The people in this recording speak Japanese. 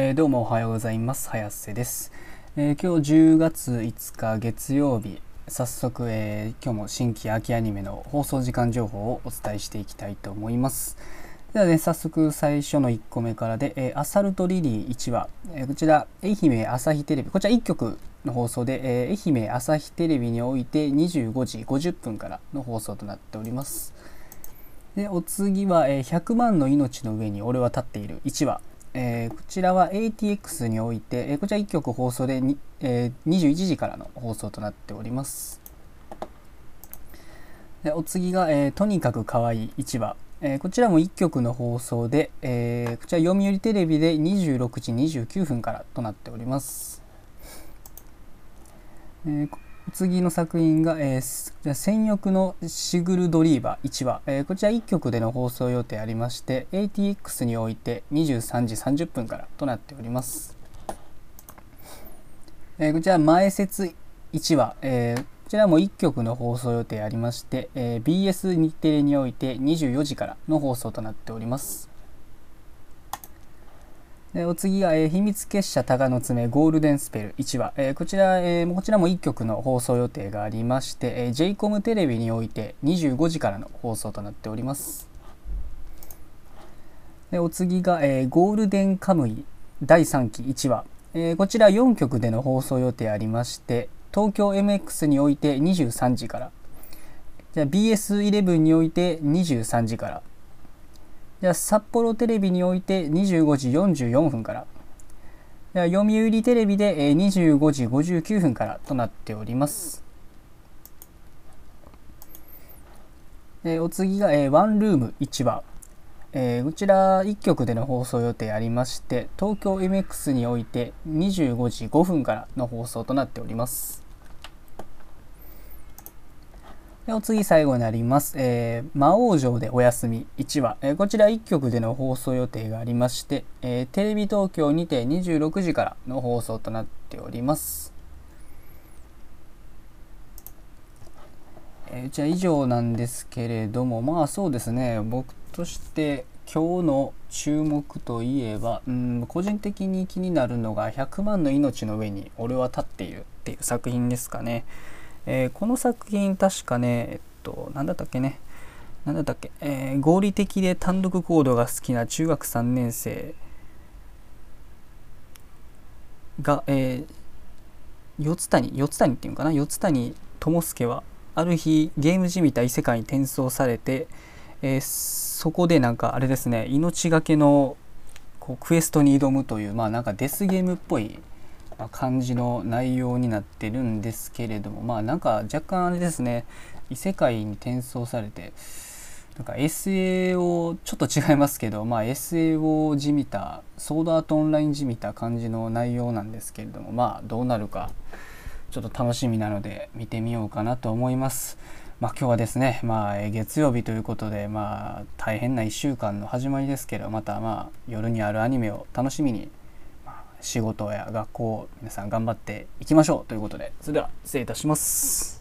えー、どうもおはようございます。早瀬です、えー、今日10月5日月曜日、早速、えー、今日も新規秋アニメの放送時間情報をお伝えしていきたいと思います。ではね、早速最初の1個目からで、えアサルトリリー1話、えこちら、愛媛朝日テレビ、こちら1曲の放送で、え愛媛朝日テレビにおいて25時50分からの放送となっております。でお次は、え100万の命の上に俺は立っている1話、えー、こちらは ATX において、えー、こちら1曲放送でに、えー、21時からの放送となっております。でお次が、えー、とにかくかわいい1話、えー、こちらも1曲の放送で、えー、こちら読売テレビで26時29分からとなっております。えー次の作品が、えー、戦翼のシグルドリーバー1話、えー、こちら1曲での放送予定ありまして ATX において23時30分からとなっております、えー、こちら前説1話、えー、こちらも1曲の放送予定ありまして、えー、BS 日テレにおいて24時からの放送となっております。でお次が、えー、秘密結社タガの爪ゴールデンスペル1話、えー、こちら、えー、こちらも1曲の放送予定がありまして、えー、j コムテレビにおいて25時からの放送となっております。でお次が、え、ゴールデンカムイ第3期1話、え、こちら4曲での放送予定ありまして東京 MX において23時から。じゃ BS11 において23時から。じゃあ札幌テレビにおいて25時44分からじゃ読売テレビで25時59分からとなっております。えお次が、えワンルーム1話、えー、こちら1曲での放送予定ありまして東京 MX において25時5分からの放送となっております。でお次最後になります、えー、魔王城でお休み1話、えー、こちら1曲での放送予定がありまして、えー、テレビ東京にて26時からの放送となっております。えー、じゃあ以上なんですけれどもまあそうですね僕として今日の注目といえばうん個人的に気になるのが「100万の命の上に俺は立っている」っていう作品ですかね。えー、この作品確かねえっと何だったっけね。何だったっけ、えー、合理的で単独行動が好きな中学3年生が、えー、四谷四谷っていうのかな。四谷智介はある日ゲームじみた異世界に転送されて、えー、そこでなんかあれですね命がけのこうクエストに挑むというまあなんかデスゲームっぽい感じの内容になってるんですけれどもまあなんか若干あれですね異世界に転送されてなんか SAO ちょっと違いますけど、まあ、SAO じみたソードアートオンラインじみた感じの内容なんですけれどもまあどうなるかちょっと楽しみなので見てみようかなと思います。まあ、今日はですね、まあ、月曜日ということで、まあ、大変な1週間の始まりですけどまたまあ夜にあるアニメを楽しみに仕事や学校皆さん頑張っていきましょうということでそれでは失礼いたします。